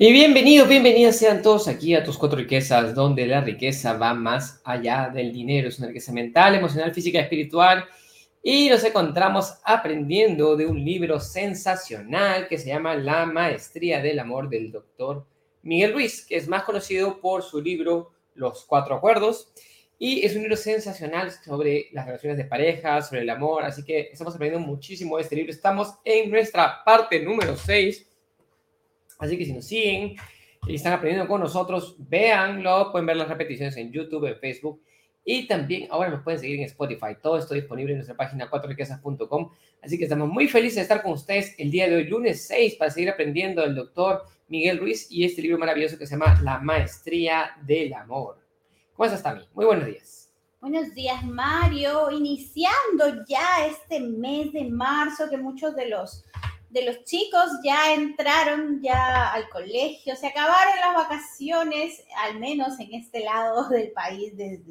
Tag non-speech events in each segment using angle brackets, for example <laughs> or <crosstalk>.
Y bienvenidos, bienvenidas sean todos aquí a tus cuatro riquezas, donde la riqueza va más allá del dinero. Es una riqueza mental, emocional, física, espiritual. Y nos encontramos aprendiendo de un libro sensacional que se llama La Maestría del Amor del doctor Miguel Ruiz, que es más conocido por su libro Los Cuatro Acuerdos. Y es un libro sensacional sobre las relaciones de pareja, sobre el amor. Así que estamos aprendiendo muchísimo de este libro. Estamos en nuestra parte número 6 Así que si nos siguen y están aprendiendo con nosotros, véanlo, pueden ver las repeticiones en YouTube, en Facebook y también ahora nos pueden seguir en Spotify. Todo esto disponible en nuestra página 4riquezas.com. Así que estamos muy felices de estar con ustedes el día de hoy, lunes 6, para seguir aprendiendo del doctor Miguel Ruiz y este libro maravilloso que se llama La Maestría del Amor. ¿Cómo estás, Tami? Muy buenos días. Buenos días, Mario. Iniciando ya este mes de marzo que muchos de los de los chicos ya entraron ya al colegio, se acabaron las vacaciones, al menos en este lado <laughs> del país de,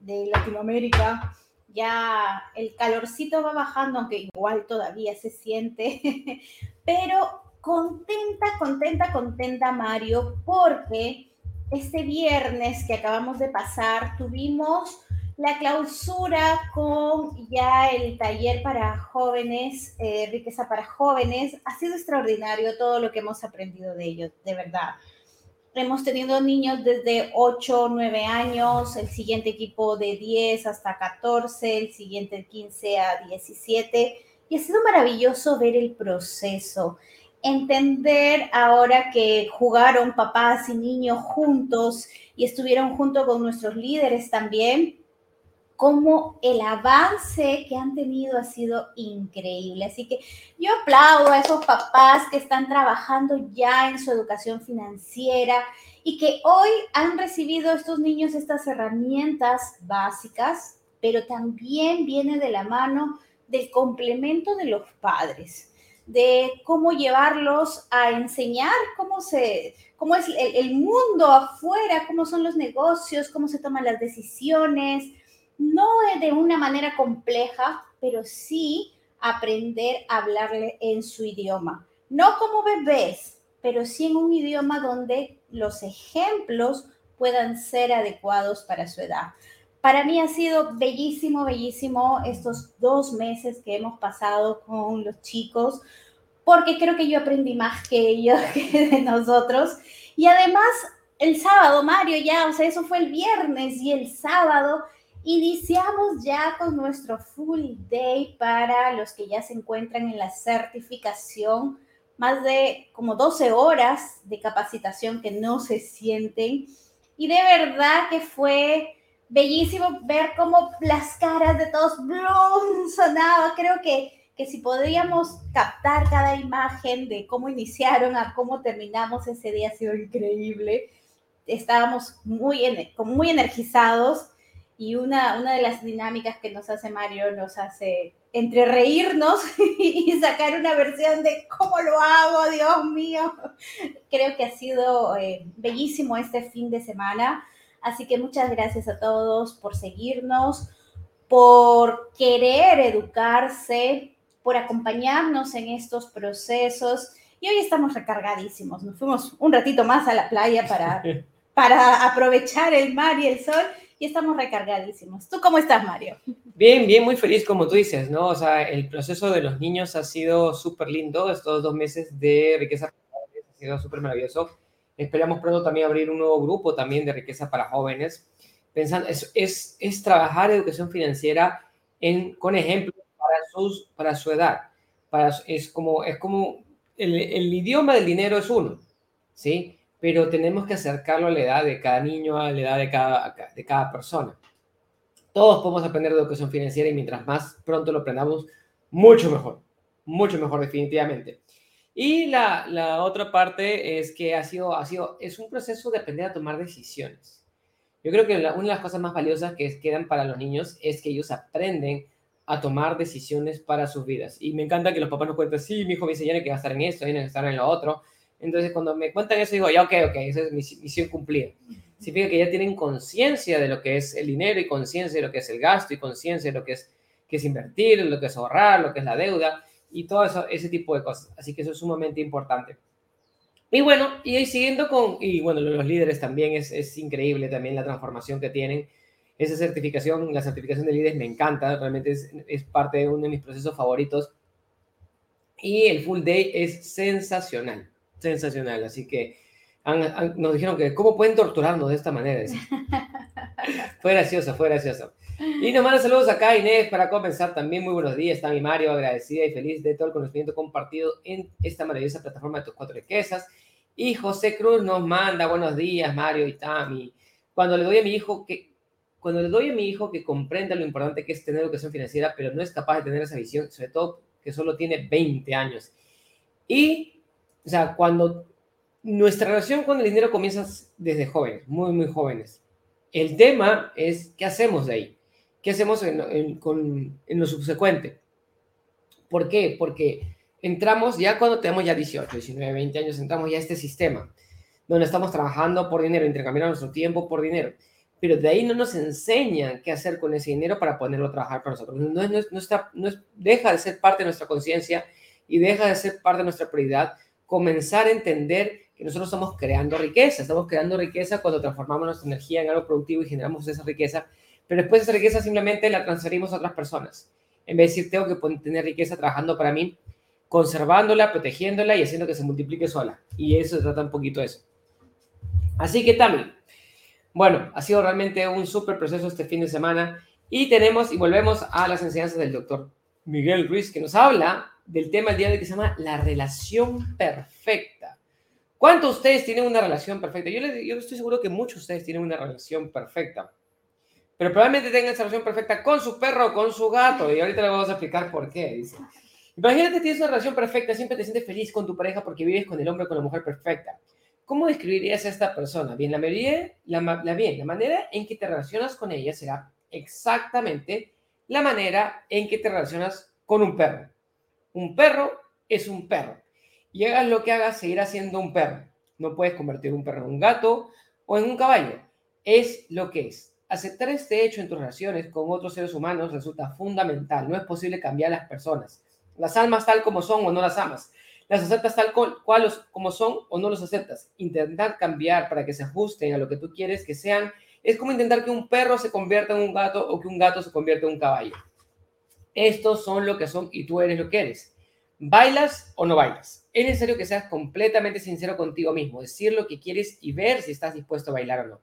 de Latinoamérica. Ya el calorcito va bajando, aunque igual todavía se siente, <laughs> pero contenta, contenta, contenta Mario, porque este viernes que acabamos de pasar tuvimos la clausura con ya el taller para jóvenes, eh, riqueza para jóvenes, ha sido extraordinario todo lo que hemos aprendido de ellos, de verdad. Hemos tenido niños desde 8, 9 años, el siguiente equipo de 10 hasta 14, el siguiente 15 a 17, y ha sido maravilloso ver el proceso, entender ahora que jugaron papás y niños juntos y estuvieron junto con nuestros líderes también, cómo el avance que han tenido ha sido increíble. Así que yo aplaudo a esos papás que están trabajando ya en su educación financiera y que hoy han recibido estos niños estas herramientas básicas, pero también viene de la mano del complemento de los padres, de cómo llevarlos a enseñar cómo se cómo es el, el mundo afuera, cómo son los negocios, cómo se toman las decisiones, no de una manera compleja, pero sí aprender a hablarle en su idioma. No como bebés, pero sí en un idioma donde los ejemplos puedan ser adecuados para su edad. Para mí ha sido bellísimo, bellísimo estos dos meses que hemos pasado con los chicos, porque creo que yo aprendí más que ellos, <laughs> que de nosotros. Y además, el sábado, Mario, ya, o sea, eso fue el viernes y el sábado Iniciamos ya con nuestro full day para los que ya se encuentran en la certificación, más de como 12 horas de capacitación que no se sienten. Y de verdad que fue bellísimo ver cómo las caras de todos sonaba. Creo que, que si podríamos captar cada imagen de cómo iniciaron a cómo terminamos ese día ha sido increíble. Estábamos muy, muy energizados y una, una de las dinámicas que nos hace Mario nos hace entre reírnos <laughs> y sacar una versión de cómo lo hago, Dios mío. Creo que ha sido eh, bellísimo este fin de semana. Así que muchas gracias a todos por seguirnos, por querer educarse, por acompañarnos en estos procesos. Y hoy estamos recargadísimos. Nos fuimos un ratito más a la playa para, <laughs> para aprovechar el mar y el sol y estamos recargadísimos. ¿Tú cómo estás, Mario? Bien, bien, muy feliz, como tú dices, ¿no? O sea, el proceso de los niños ha sido súper lindo. Estos dos meses de riqueza ha sido súper maravilloso. Esperamos pronto también abrir un nuevo grupo también de riqueza para jóvenes. Pensando, es, es, es trabajar educación financiera en, con ejemplos para, sus, para su edad. Para, es como, es como el, el idioma del dinero es uno, ¿sí? Pero tenemos que acercarlo a la edad de cada niño, a la edad de cada, de cada persona. Todos podemos aprender de educación financiera y mientras más pronto lo aprendamos, mucho mejor, mucho mejor definitivamente. Y la, la otra parte es que ha sido, ha sido, es un proceso de aprender a tomar decisiones. Yo creo que una de las cosas más valiosas que quedan para los niños es que ellos aprenden a tomar decisiones para sus vidas. Y me encanta que los papás nos cuenten, sí, mi hijo me dice, ya que va a estar en esto, tiene que estar en lo otro. Entonces, cuando me cuentan eso, digo, ya, ok, ok, esa es mi misión cumplida. Significa que ya tienen conciencia de lo que es el dinero y conciencia de lo que es el gasto y conciencia de lo que es, que es invertir, lo que es ahorrar, lo que es la deuda y todo eso, ese tipo de cosas. Así que eso es sumamente importante. Y bueno, y siguiendo con, y bueno, los líderes también es, es increíble también la transformación que tienen. Esa certificación, la certificación de líderes me encanta, realmente es, es parte de uno de mis procesos favoritos. Y el full day es sensacional, sensacional. Así que nos dijeron que, ¿cómo pueden torturarnos de esta manera? <laughs> fue gracioso, fue gracioso. Y nos manda saludos acá Inés para comenzar también. Muy buenos días, está mi Mario, agradecida y feliz de todo el conocimiento compartido en esta maravillosa plataforma de tus cuatro riquezas. Y José Cruz nos manda buenos días, Mario y Tami. Cuando le doy a mi hijo que cuando le doy a mi hijo que comprenda lo importante que es tener educación financiera, pero no es capaz de tener esa visión, sobre todo que solo tiene 20 años. Y, o sea, cuando nuestra relación con el dinero comienza desde jóvenes, muy, muy jóvenes. El tema es qué hacemos de ahí. ¿Qué hacemos en, lo subsecuente? ¿Por qué? Porque entramos ya cuando tenemos ya 18, 19, 20 años, entramos ya a este sistema donde estamos trabajando por dinero, intercambiando nuestro tiempo por dinero. Pero de ahí no nos enseñan qué hacer con ese dinero para ponerlo a trabajar para nosotros. No, no, está, no deja de ser parte de nuestra conciencia y deja de ser parte de nuestra prioridad comenzar a entender que nosotros estamos creando riqueza. Estamos creando riqueza cuando transformamos nuestra energía en algo productivo y generamos esa riqueza pero después esa riqueza simplemente la transferimos a otras personas. En vez de decir, tengo que tener riqueza trabajando para mí, conservándola, protegiéndola y haciendo que se multiplique sola. Y eso se trata un poquito eso. Así que también, bueno, ha sido realmente un súper proceso este fin de semana y tenemos y volvemos a las enseñanzas del doctor Miguel Ruiz, que nos habla del tema el día de que se llama la relación perfecta. ¿Cuántos de ustedes tienen una relación perfecta? Yo, les, yo estoy seguro que muchos de ustedes tienen una relación perfecta pero probablemente tenga esa relación perfecta con su perro o con su gato. Y ahorita le vamos a explicar por qué. Dice. Imagínate que tienes una relación perfecta, siempre te sientes feliz con tu pareja porque vives con el hombre o con la mujer perfecta. ¿Cómo describirías a esta persona? Bien, la mayoría, la, la, bien, la manera en que te relacionas con ella será exactamente la manera en que te relacionas con un perro. Un perro es un perro. Y hagas lo que hagas, seguirá siendo un perro. No puedes convertir un perro en un gato o en un caballo. Es lo que es. Aceptar este hecho en tus relaciones con otros seres humanos resulta fundamental. No es posible cambiar las personas. Las almas tal como son o no las amas. Las aceptas tal cual, como son o no los aceptas. Intentar cambiar para que se ajusten a lo que tú quieres que sean es como intentar que un perro se convierta en un gato o que un gato se convierta en un caballo. Estos son lo que son y tú eres lo que eres. ¿Bailas o no bailas? Es necesario que seas completamente sincero contigo mismo, decir lo que quieres y ver si estás dispuesto a bailar o no.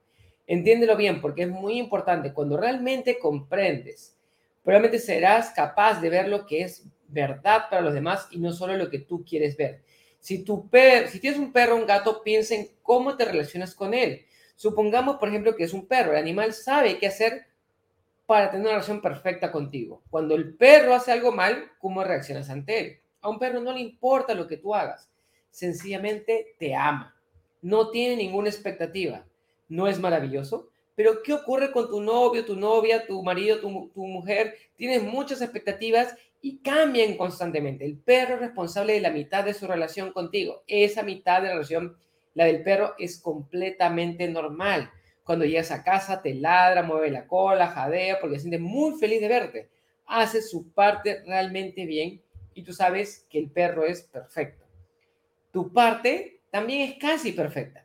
Entiéndelo bien, porque es muy importante. Cuando realmente comprendes, probablemente serás capaz de ver lo que es verdad para los demás y no solo lo que tú quieres ver. Si, tu si tienes un perro o un gato, piensa en cómo te relacionas con él. Supongamos, por ejemplo, que es un perro. El animal sabe qué hacer para tener una relación perfecta contigo. Cuando el perro hace algo mal, ¿cómo reaccionas ante él? A un perro no le importa lo que tú hagas. Sencillamente te ama. No tiene ninguna expectativa. ¿No es maravilloso? Pero ¿qué ocurre con tu novio, tu novia, tu marido, tu, mujer? Tienes muchas expectativas y cambian constantemente. El perro es responsable de la mitad de su relación contigo. Esa mitad de la relación, la del perro, es completamente normal. Cuando llegas a casa, te ladra, mueve la cola, jadea, porque se siente muy feliz de verte. Hace su parte realmente bien y tú sabes que el perro es perfecto. Tu parte también es casi perfecta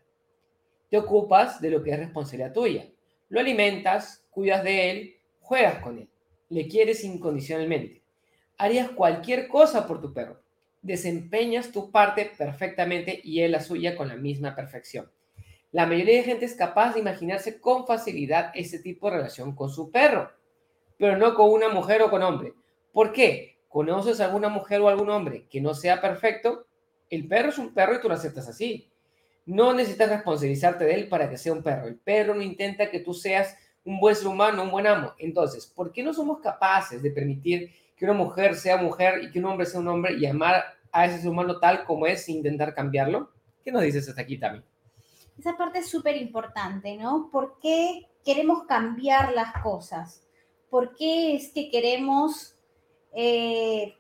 te ocupas de lo que es responsabilidad tuya. Lo alimentas, cuidas de él, juegas con él, le quieres incondicionalmente. Harías cualquier cosa por tu perro. Desempeñas tu parte perfectamente y él la suya con la misma perfección. La mayoría de gente es capaz de imaginarse con facilidad ese tipo de relación con su perro, pero no con una mujer o con hombre. ¿Por qué? ¿Conoces alguna mujer o algún hombre que no sea perfecto? El perro es un perro y tú lo aceptas así. No necesitas responsabilizarte de él para que sea un perro. El perro no intenta que tú seas un buen ser humano, un buen amo. Entonces, ¿por qué no somos capaces de permitir que una mujer sea mujer y que un hombre sea un hombre y amar a ese ser humano tal como es sin intentar cambiarlo? ¿Qué nos dices hasta aquí también? Esa parte es súper importante, ¿no? ¿Por qué queremos cambiar las cosas? ¿Por qué es que queremos eh,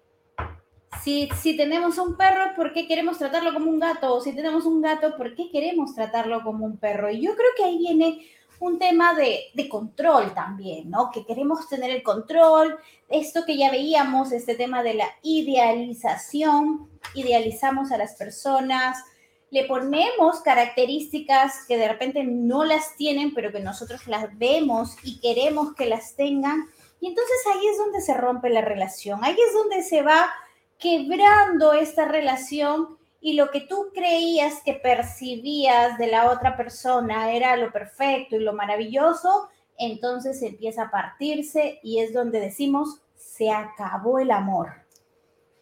si, si tenemos un perro, ¿por qué queremos tratarlo como un gato? O si tenemos un gato, ¿por qué queremos tratarlo como un perro? Y yo creo que ahí viene un tema de, de, control también, ¿no? Que queremos tener el control, esto que ya veíamos, este tema de la idealización, idealizamos a las personas, le ponemos características que de repente no las tienen, pero que nosotros las vemos y queremos que las tengan. Y entonces ahí es donde se rompe la relación, ahí es donde se va quebrando esta relación y lo que tú creías que percibías de la otra persona era lo perfecto y lo maravilloso, entonces empieza a partirse y es donde decimos, se acabó el amor.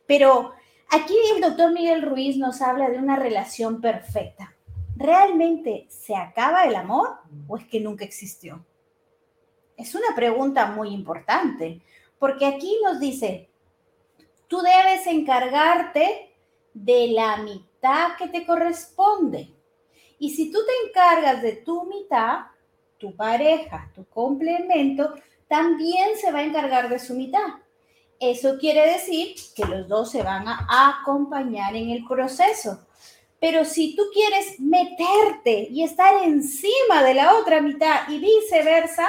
Pero aquí el doctor Miguel Ruiz nos habla de una relación perfecta. ¿Realmente se acaba el amor o es que nunca existió? Es una pregunta muy importante, porque aquí nos dice, tú debes encargarte de la mitad que te corresponde. Y si tú te encargas de tu mitad, tu pareja, tu complemento, también se va a encargar de su mitad. Eso quiere decir que los dos se van a acompañar en el proceso. Pero si tú quieres meterte y estar encima de la otra mitad y viceversa,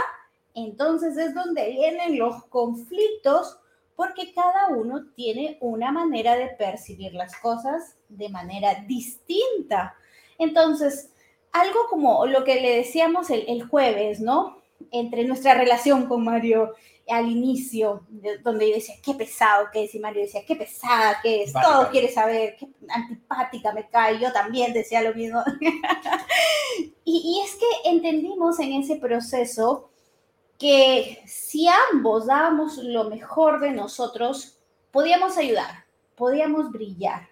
entonces es donde vienen los conflictos porque cada uno tiene una manera de percibir las cosas de manera distinta. Entonces, algo como lo que le decíamos el, jueves, ¿no? Entre nuestra relación con Mario al inicio, donde yo decía, qué pesado que es, y Mario decía, qué pesada que es, todo quiere saber, qué antipática me cae, yo también decía lo mismo. <laughs> y, y es que entendimos en ese proceso que si ambos dábamos lo mejor de nosotros, podíamos ayudar, podíamos brillar.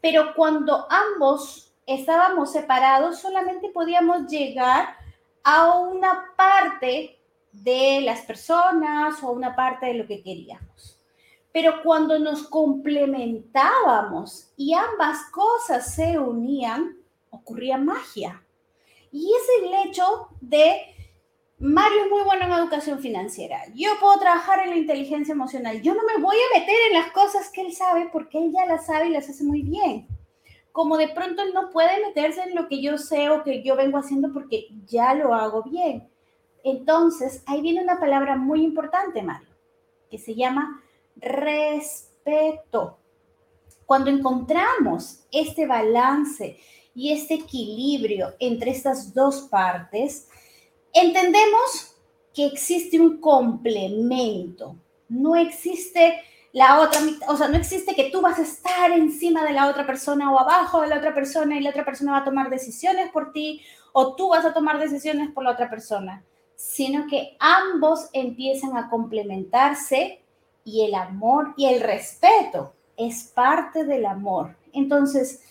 Pero cuando ambos estábamos separados, solamente podíamos llegar a una parte de las personas o una parte de lo que queríamos. Pero cuando nos complementábamos y ambas cosas se unían, ocurría magia. Y es el hecho de Mario es muy bueno en educación financiera. Yo puedo trabajar en la inteligencia emocional. Yo no me voy a meter en las cosas que él sabe porque él ya las sabe y las hace muy bien. Como de pronto él no puede meterse en lo que yo sé o que yo vengo haciendo porque ya lo hago bien. Entonces, ahí viene una palabra muy importante, Mario, que se llama respeto. Cuando encontramos este balance y este equilibrio entre estas dos partes, entendemos que existe un complemento, no existe la otra mitad, o sea, no existe que tú vas a estar encima de la otra persona o abajo de la otra persona y la otra persona va a tomar decisiones por ti o tú vas a tomar decisiones por la otra persona, sino que ambos empiezan a complementarse y el amor y el respeto es parte del amor. Entonces,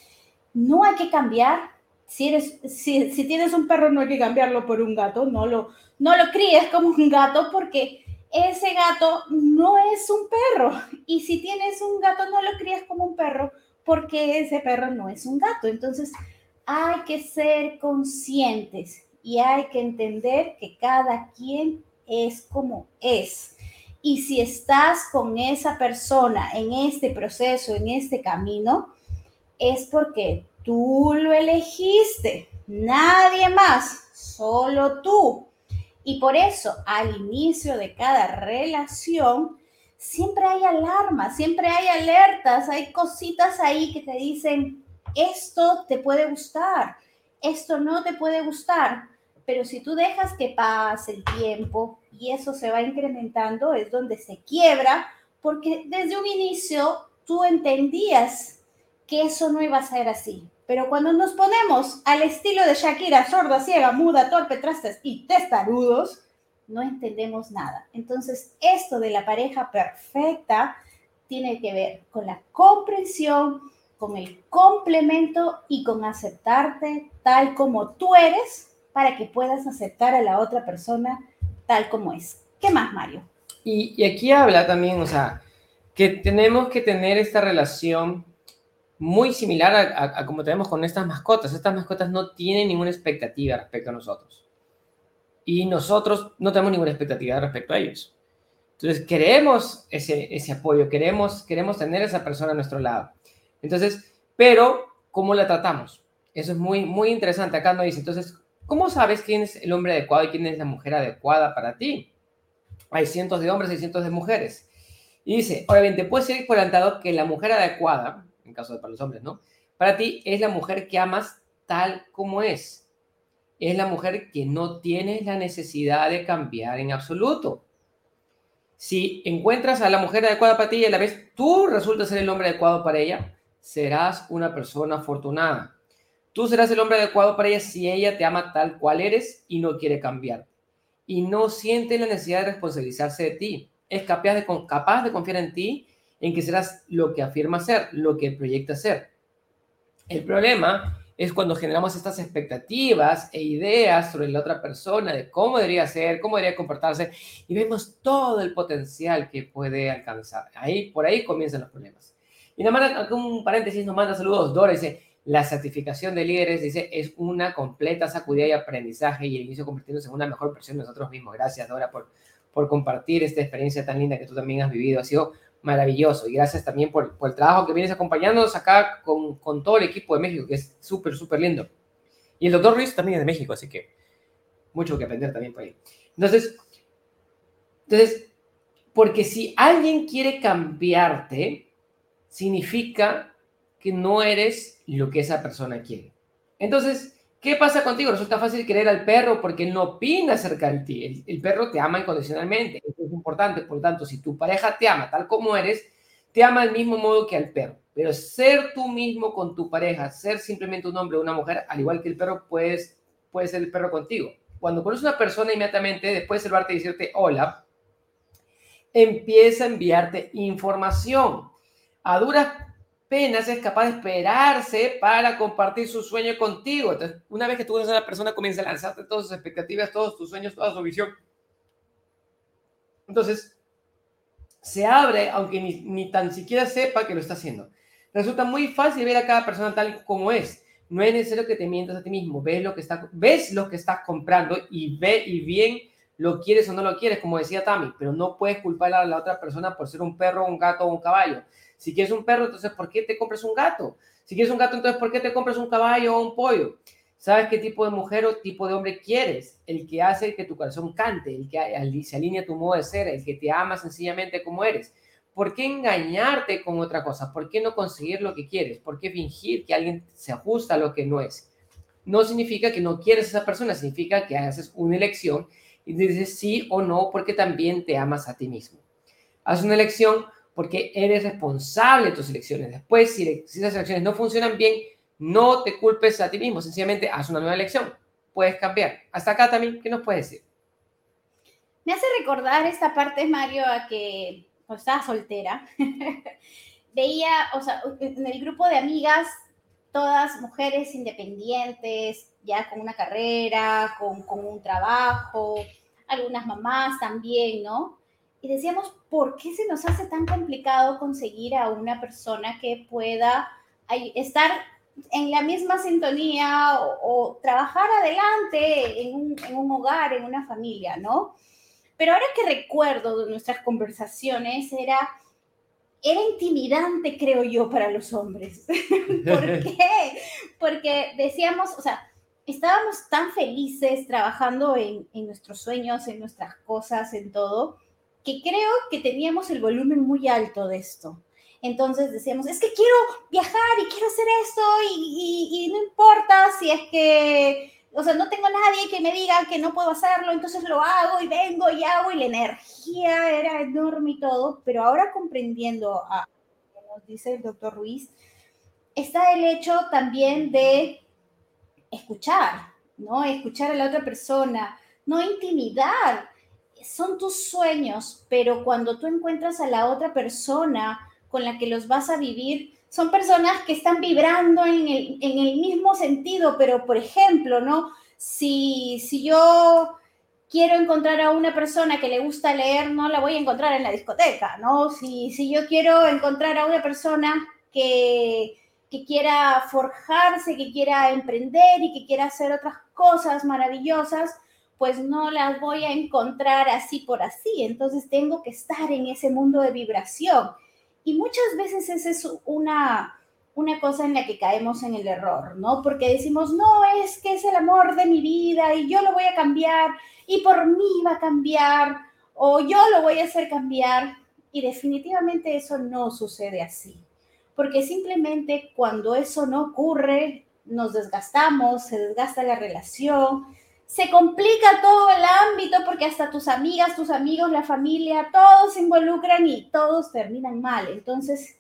no hay que cambiar si, eres, si, si, tienes un perro no hay que cambiarlo por un gato, no lo, no lo críes como un gato porque ese gato no es un perro. Y si tienes un gato no lo crías como un perro porque ese perro no es un gato. Entonces hay que ser conscientes y hay que entender que cada quien es como es. Y si estás con esa persona en este proceso, en este camino, es porque Tú lo elegiste, nadie más, solo tú. Y por eso al inicio de cada relación siempre hay alarmas, siempre hay alertas, hay cositas ahí que te dicen, esto te puede gustar, esto no te puede gustar. Pero si tú dejas que pase el tiempo y eso se va incrementando, es donde se quiebra, porque desde un inicio tú entendías que eso no iba a ser así. Pero cuando nos ponemos al estilo de Shakira, sorda, ciega, muda, torpe, trastes y testarudos, no entendemos nada. Entonces, esto de la pareja perfecta tiene que ver con la comprensión, con el complemento y con aceptarte tal como tú eres para que puedas aceptar a la otra persona tal como es. ¿Qué más, Mario? Y, aquí habla también, o sea, que tenemos que tener esta relación muy similar a, como tenemos con estas mascotas. Estas mascotas no tienen ninguna expectativa respecto a nosotros. Y nosotros no tenemos ninguna expectativa respecto a ellos. Entonces, queremos ese, ese apoyo, queremos, queremos tener a esa persona a nuestro lado. Entonces, pero, ¿cómo la tratamos? Eso es muy, muy interesante. Acá no dice, entonces, ¿cómo sabes quién es el hombre adecuado y quién es la mujer adecuada para ti? Hay cientos de hombres y cientos de mujeres. Y dice, obviamente, puede ser por adelantado que la mujer adecuada caso de para los hombres, ¿no? Para ti es la mujer que amas tal como es. Es la mujer que no tienes la necesidad de cambiar en absoluto. Si encuentras a la mujer adecuada para ti y a la vez tú resultas ser el hombre adecuado para ella, serás una persona afortunada. Tú serás el hombre adecuado para ella si ella te ama tal cual eres y no quiere cambiar. Y no siente la necesidad de responsabilizarse de ti. Es capaz de, capaz de confiar en ti, en que serás lo que afirma ser, lo que proyecta ser. El problema es cuando generamos estas expectativas e ideas sobre la otra persona, de cómo debería ser, cómo debería comportarse, y vemos todo el potencial que puede alcanzar. Ahí, por ahí comienzan los problemas. Y nada más, un paréntesis, nos manda saludos. Dora dice, la certificación de líderes, dice, es una completa sacudida y aprendizaje y el inicio convirtiéndose en una mejor versión de nosotros mismos. Gracias, Dora, por, por compartir esta experiencia tan linda que tú también has vivido. Ha sido maravilloso. Y gracias también por, por el trabajo que vienes acompañándonos acá con, con, todo el equipo de México, que es súper, súper lindo. Y el doctor Ruiz también es de México, así que mucho que aprender también por ahí. Entonces, entonces, porque si alguien quiere cambiarte, significa que no eres lo que esa persona quiere. Entonces, ¿qué pasa contigo? Resulta fácil querer al perro porque no opina acerca de ti. El, perro te ama incondicionalmente. Es importante. Por lo tanto, si tu pareja te ama tal como eres, te ama del mismo modo que al perro. Pero ser tú mismo con tu pareja, ser simplemente un hombre o una mujer, al igual que el perro, puedes, puede ser el perro contigo. Cuando conoces a una persona, inmediatamente, después de salvarte y decirte hola, empieza a enviarte información. A duras penas es capaz de esperarse para compartir su sueño contigo. Entonces, una vez que tú conoces a la persona, comienza a lanzarte todas sus expectativas, todos tus sueños, toda su visión. Entonces, se abre, aunque ni, ni tan siquiera sepa que lo está haciendo. Resulta muy fácil ver a cada persona tal como es. No es necesario que te mientas a ti mismo. Ves lo que, está, ves lo que estás comprando y ve y bien lo quieres o no lo quieres, como decía Tami, pero no puedes culpar a la otra persona por ser un perro, un gato o un caballo. Si quieres un perro, entonces ¿por qué te compras un gato? Si quieres un gato, entonces ¿por qué te compras un caballo o un pollo? ¿Sabes qué tipo de mujer o tipo de hombre quieres? El que hace que tu corazón cante, el que se alinea tu modo de ser, el que te ama sencillamente como eres. ¿Por qué engañarte con otra cosa? ¿Por qué no conseguir lo que quieres? ¿Por qué fingir que alguien se ajusta a lo que no es? No significa que no quieres a esa persona, significa que haces una elección y dices sí o no porque también te amas a ti mismo. Haz una elección porque eres responsable de tus elecciones. Después, si, si esas elecciones no funcionan bien, no te culpes a ti mismo, sencillamente haz una nueva elección. Puedes cambiar. Hasta acá también, ¿qué nos puedes decir? Me hace recordar esta parte, Mario, a que estaba soltera. <laughs> Veía, o sea, en el grupo de amigas, todas mujeres independientes, ya con una carrera, con un trabajo, algunas mamás también, ¿no? y decíamos, ¿por qué se nos hace tan complicado conseguir a una persona que pueda estar en la misma sintonía o, trabajar adelante en un, en un, hogar, en una familia, ¿no? Pero ahora que recuerdo de nuestras conversaciones, era, era intimidante, creo yo, para los hombres. <laughs> ¿Por <laughs> qué? Porque decíamos, o sea, estábamos tan felices trabajando en, en nuestros sueños, en nuestras cosas, en todo, que creo que teníamos el volumen muy alto de esto. Entonces decíamos, es que quiero viajar y quiero hacer esto y, no importa si es que, o sea, no tengo nadie que me diga que no puedo hacerlo, entonces lo hago y vengo y hago y la energía era enorme y todo, pero ahora comprendiendo a nos dice el doctor Ruiz, está el hecho también de escuchar, ¿no? Escuchar a la otra persona, no intimidar son tus sueños, pero cuando tú encuentras a la otra persona con la que los vas a vivir, son personas que están vibrando en el, en el mismo sentido, pero por ejemplo, ¿no? Si, si yo quiero encontrar a una persona que le gusta leer, no la voy a encontrar en la discoteca, ¿no? Si, si yo quiero encontrar a una persona que, que quiera forjarse, que quiera emprender y que quiera hacer otras cosas maravillosas, pues no las voy a encontrar así por así. Entonces tengo que estar en ese mundo de vibración. Y muchas veces esa es una, una cosa en la que caemos en el error, ¿no? Porque decimos, no, es que es el amor de mi vida y yo lo voy a cambiar y por mí va a cambiar o yo lo voy a hacer cambiar. Y definitivamente eso no sucede así. porque simplemente cuando eso no ocurre, nos desgastamos, se desgasta la relación, se complica todo el ámbito porque hasta tus amigas, tus amigos, la familia, todos se involucran y todos terminan mal. Entonces,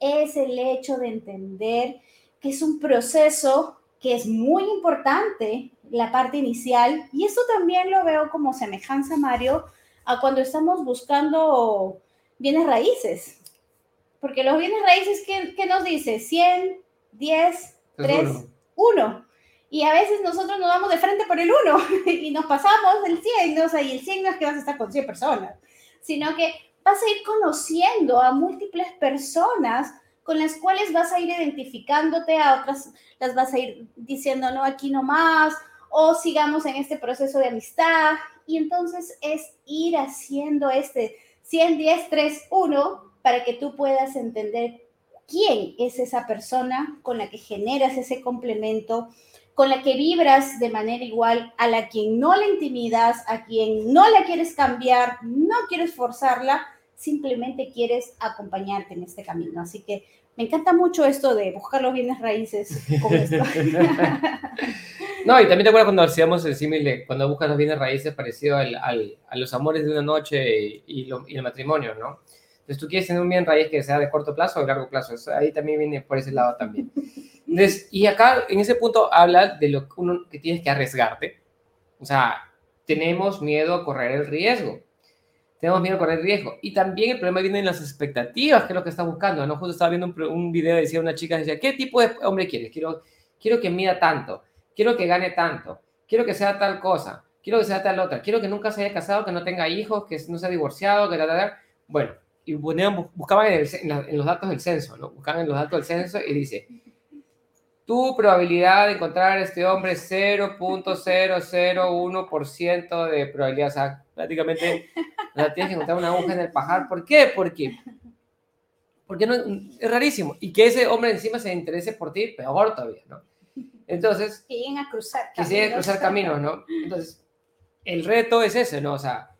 es el hecho de entender que es un proceso que es muy importante, la parte inicial, y eso también lo veo como semejanza, Mario, a cuando estamos buscando bienes raíces. Porque los bienes raíces, ¿qué, qué nos dice? 100, 10, 3, 1. Y a veces nosotros nos vamos de frente por el 1 <laughs> y nos pasamos del 100, ¿no? O sea, y el 100 no es que vas a estar con 100 personas, sino que vas a ir conociendo a múltiples personas con las cuales vas a ir identificándote, a otras las vas a ir diciendo, no, aquí no más, o sigamos en este proceso de amistad. Y entonces es ir haciendo este 100, 10, 3, 1 para que tú puedas entender quién es esa persona con la que generas ese complemento, con la que vibras de manera igual, a la quien no la intimidas, a quien no la quieres cambiar, no quieres forzarla, simplemente quieres acompañarte en este camino. Así que me encanta mucho esto de buscar los bienes raíces con esto. <laughs> no, y también te acuerdas cuando hacíamos el símil de cuando buscas los bienes raíces parecido al, a los amores de una noche y, y, el matrimonio, ¿no? Entonces tú quieres tener un bien raíz que sea de corto plazo o de largo plazo. Eso ahí también viene por ese lado también. Entonces, y acá en ese punto habla de lo que uno que tienes que arriesgarte. O sea, tenemos miedo a correr el riesgo tenemos miedo a correr riesgo. Y también el problema viene en las expectativas, que es lo que está buscando. ¿no? Justo estaba viendo un, un video, decía una chica, decía, ¿qué tipo de hombre quieres? Quiero, quiero que mida tanto, quiero que gane tanto, quiero que sea tal cosa, quiero que sea tal otra, quiero que nunca se haya casado, que no tenga hijos, que no sea divorciado, que la, la, Bueno, y buscaban en, en, los datos del censo, ¿no? Buscaban en los datos del censo y dice, tu probabilidad de encontrar a este hombre es 0.001% de probabilidad. O sea, prácticamente tienes que encontrar una aguja en el pajar. ¿Por qué? Porque, porque no, es rarísimo. Y que ese hombre encima se interese por ti, peor todavía, ¿no? Entonces... Que lleguen a cruzar caminos. Que a cruzar caminos, ¿no? Entonces, el reto es ese, ¿no? O sea,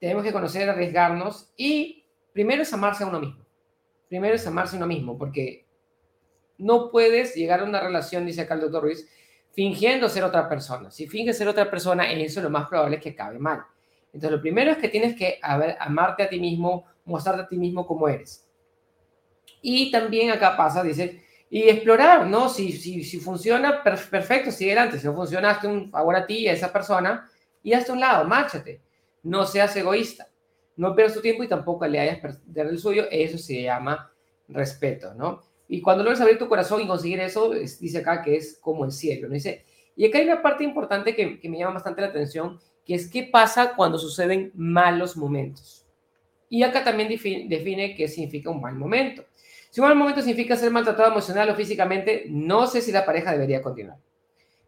tenemos que conocer, arriesgarnos y primero es amarse a uno mismo. Primero es amarse a uno mismo, porque no puedes llegar a una relación, dice acá el doctor Ruiz, fingiendo ser otra persona. Si finges ser otra persona, eso lo más probable es que acabe mal. Entonces, lo primero es que tienes que amarte a ti mismo, mostrarte a ti mismo como eres. Y también acá pasa, dice, y explorar, ¿no? Si, si, si funciona, perfecto, sigue adelante. Si no funciona, hazte un favor a ti y a esa persona y hazte un lado, márchate. No seas egoísta. No pierdas tu tiempo y tampoco le hayas perder el suyo. Eso se llama respeto, ¿no? Y cuando logres abrir tu corazón y conseguir eso, dice acá que es como el cielo. ¿no? Dice, y acá hay una parte importante que, que me llama bastante la atención, que es qué pasa cuando suceden malos momentos. Y acá también define, qué significa un mal momento. Si un mal momento significa ser maltratado emocional o físicamente, no sé si la pareja debería continuar.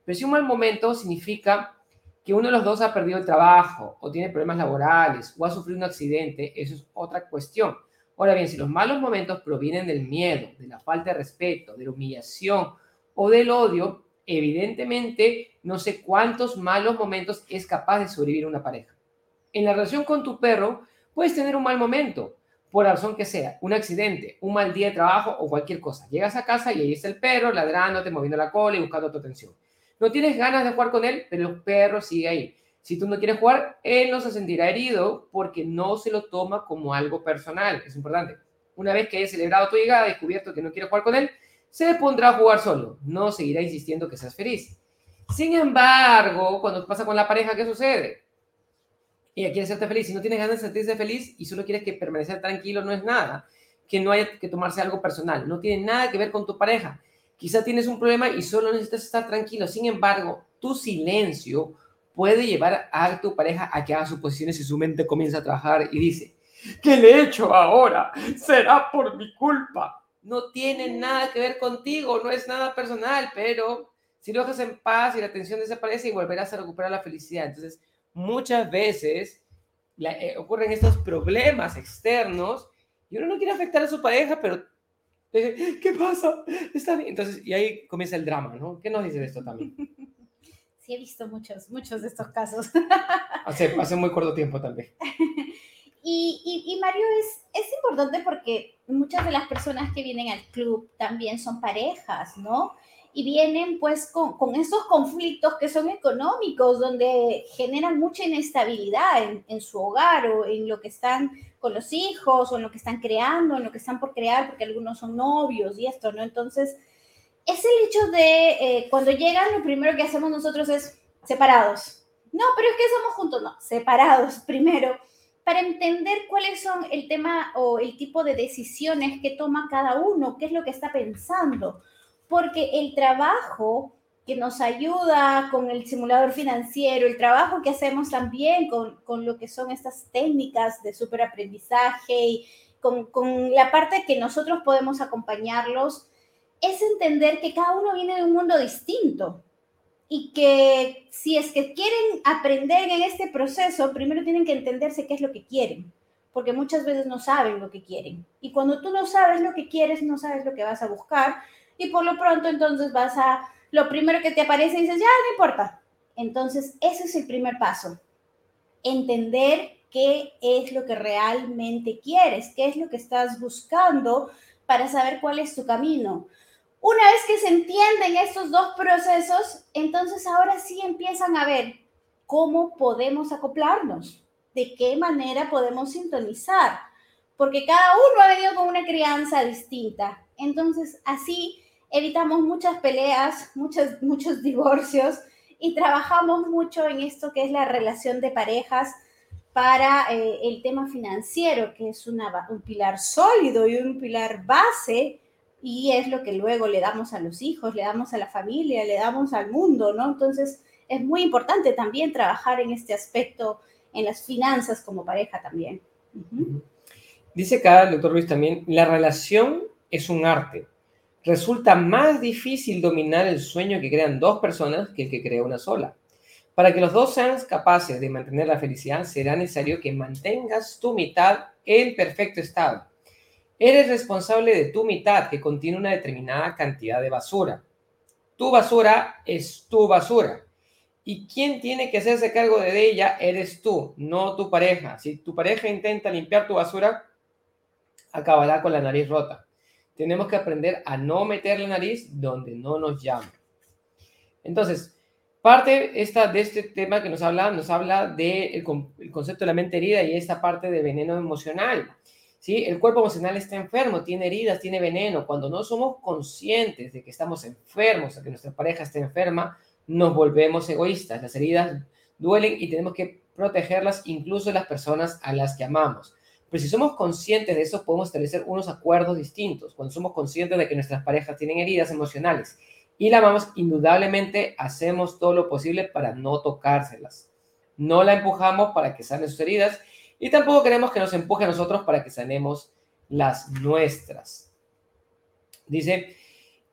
Pero si un mal momento significa que uno de los dos ha perdido el trabajo o tiene problemas laborales o ha sufrido un accidente, eso es otra cuestión. Ahora bien, si los malos momentos provienen del miedo, de la falta de respeto, de la humillación o del odio, evidentemente no sé cuántos malos momentos es capaz de sobrevivir una pareja. En la relación con tu perro puedes tener un mal momento, por la razón que sea, un accidente, un mal día de trabajo o cualquier cosa. Llegas a casa y ahí está el perro ladrándote, moviendo la cola y buscando tu atención. No tienes ganas de jugar con él, pero el perro sigue ahí. Si tú no quieres jugar, él no se sentirá herido porque no se lo toma como algo personal. Es importante. Una vez que haya celebrado tu llegada, descubierto que no quiere jugar con él, se pondrá a jugar solo. No seguirá insistiendo que seas feliz. Sin embargo, cuando pasa con la pareja, ¿qué sucede? Ella quiere hacerte feliz. Si no tienes ganas de sentirse feliz y solo quieres que permanecer tranquilo, no es nada. Que no haya que tomarse algo personal. No tiene nada que ver con tu pareja. Quizá tienes un problema y solo necesitas estar tranquilo. Sin embargo, tu silencio puede llevar a tu pareja a que haga suposiciones y su mente comienza a trabajar y dice, ¿qué le he hecho ahora? Será por mi culpa. No tiene nada que ver contigo, no es nada personal, pero si lo dejas en paz y la tensión desaparece y volverás a recuperar la felicidad. Entonces, muchas veces eh, ocurren estos problemas externos y uno no quiere afectar a su pareja, pero <laughs> ¿qué pasa? Está bien. Entonces, y ahí comienza el drama, ¿no? ¿Qué nos dice de esto también? <laughs> he visto muchos, muchos de estos casos. <laughs> Hace, hace muy corto tiempo también. Y, y, Mario, es, es importante porque muchas de las personas que vienen al club también son parejas, ¿no? Y vienen pues con, con esos conflictos que son económicos, donde generan mucha inestabilidad en, en, su hogar o en lo que están con los hijos o en lo que están creando, en lo que están por crear, porque algunos son novios y esto, ¿no? Entonces, es el hecho de eh, cuando llegan, lo primero que hacemos nosotros es separados. No, pero es que somos juntos, no, separados <laughs> primero para entender cuáles son el tema o el tipo de decisiones que toma cada uno, qué es lo que está pensando, porque el trabajo que nos ayuda con el simulador financiero, el trabajo que hacemos también con, con lo que son estas técnicas de superaprendizaje y con, con la parte que nosotros podemos acompañarlos, es entender que cada uno viene de un mundo distinto y que si es que quieren aprender en este proceso, primero tienen que entenderse qué es lo que quieren, porque muchas veces no saben lo que quieren. Y cuando tú no sabes lo que quieres, no sabes lo que vas a buscar, y por lo pronto entonces vas a, lo primero que te aparece y dices, ya, no importa. Entonces, ese es el primer paso, entender qué es lo que realmente quieres, qué es lo que estás buscando para saber cuál es tu camino. Una vez que se entienden estos dos procesos, entonces ahora sí empiezan a ver cómo podemos acoplarnos, de qué manera podemos sintonizar, porque cada uno ha venido con una crianza distinta. Entonces así evitamos muchas peleas, muchos, muchos <laughs> divorcios y trabajamos mucho en esto que es la relación de parejas para eh, el tema financiero, que es un pilar sólido y un pilar base y es lo que luego le damos a los hijos, le damos a la familia, le damos al mundo, ¿no? Entonces es muy importante también trabajar en este aspecto, en las finanzas como pareja también. Dice acá el doctor Luis también, la relación es un arte. Resulta más difícil dominar el sueño que crean dos personas que el que crea una sola. Para que los dos sean capaces de mantener la felicidad, será necesario que mantengas tu mitad en perfecto estado Eres responsable de tu mitad que contiene una determinada cantidad de basura. Tu basura es tu basura. Y quien tiene que hacerse cargo de ella eres tú, no tu pareja. Si tu pareja intenta limpiar tu basura, acabará con la nariz rota. Tenemos que aprender a no meter la nariz donde no nos llama. Entonces, parte esta, de este tema que nos habla, nos habla del concepto de la mente herida y esta parte de veneno emocional. ¿sí? El cuerpo emocional está enfermo, tiene heridas, tiene veneno. Cuando no somos conscientes de que estamos enfermos, de que nuestra pareja está enferma, nos volvemos egoístas. Las heridas duelen y tenemos que protegerlas incluso las personas a las que amamos. Pero si somos conscientes de eso, podemos establecer unos acuerdos distintos. Cuando somos conscientes de que nuestras parejas tienen heridas emocionales y la amamos, indudablemente hacemos todo lo posible para no tocárselas. No la empujamos para que sane sus heridas y tampoco queremos que nos empuje a nosotros para que sanemos las nuestras. Dice,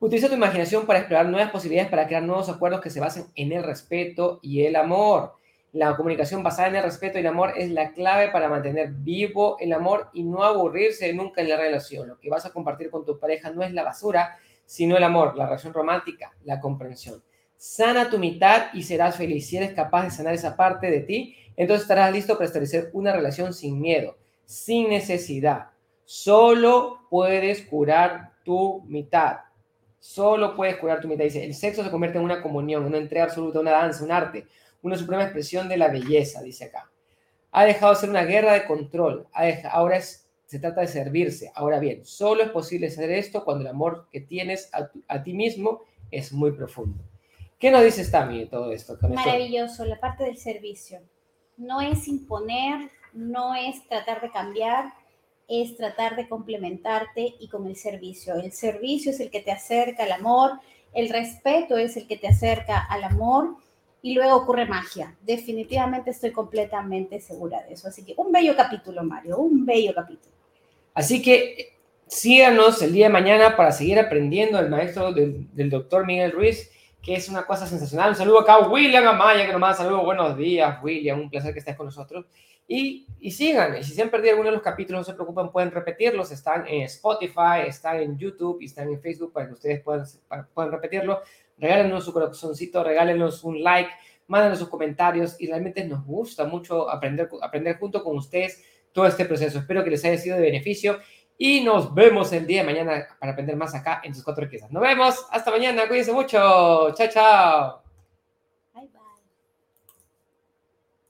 utiliza tu imaginación para explorar nuevas posibilidades para crear nuevos acuerdos que se basen en el respeto y el amor. La comunicación basada en el respeto y el amor es la clave para mantener vivo el amor y no aburrirse nunca en la relación. Lo que vas a compartir con tu pareja no es la basura, sino el amor, la relación romántica, la comprensión. Sana tu mitad y serás feliz. Si eres capaz de sanar esa parte de ti, entonces estarás listo para establecer una relación sin miedo, sin necesidad. Solo puedes curar tu mitad. Solo puedes curar tu mitad. Dice, el sexo se convierte en una comunión, una entrega absoluta, una danza, un arte, una suprema expresión de la belleza, dice acá. Ha dejado de ser una guerra de control. Ahora es, se trata de servirse. Ahora bien, solo es posible hacer esto cuando el amor que tienes a, ti mismo es muy profundo. ¿Qué nos dices, Tami, de todo esto? Maravilloso, la parte del servicio no es imponer, no es tratar de cambiar, es tratar de complementarte y con el servicio. El servicio es el que te acerca al amor, el respeto es el que te acerca al amor y luego ocurre magia. Definitivamente estoy completamente segura de eso. Así que un bello capítulo, Mario, un bello capítulo. Así que síganos el día de mañana para seguir aprendiendo el maestro del, del doctor Miguel Ruiz que es una cosa sensacional. Un saludo acá a William Amaya, que nomás saludo, buenos días, William, un placer que estés con nosotros. Y, y sigan, y si se han perdido alguno de los capítulos, no se preocupen, pueden repetirlos, están en Spotify, están en YouTube y están en Facebook para que ustedes puedan, puedan repetirlo. Regálenos su corazoncito, regálenos un like, mándenos sus comentarios y realmente nos gusta mucho aprender, aprender junto con ustedes todo este proceso. Espero que les haya sido de beneficio y nos vemos el día de mañana para aprender más acá en sus cuatro riquezas. Nos vemos, hasta mañana, cuídense mucho, chao, chao.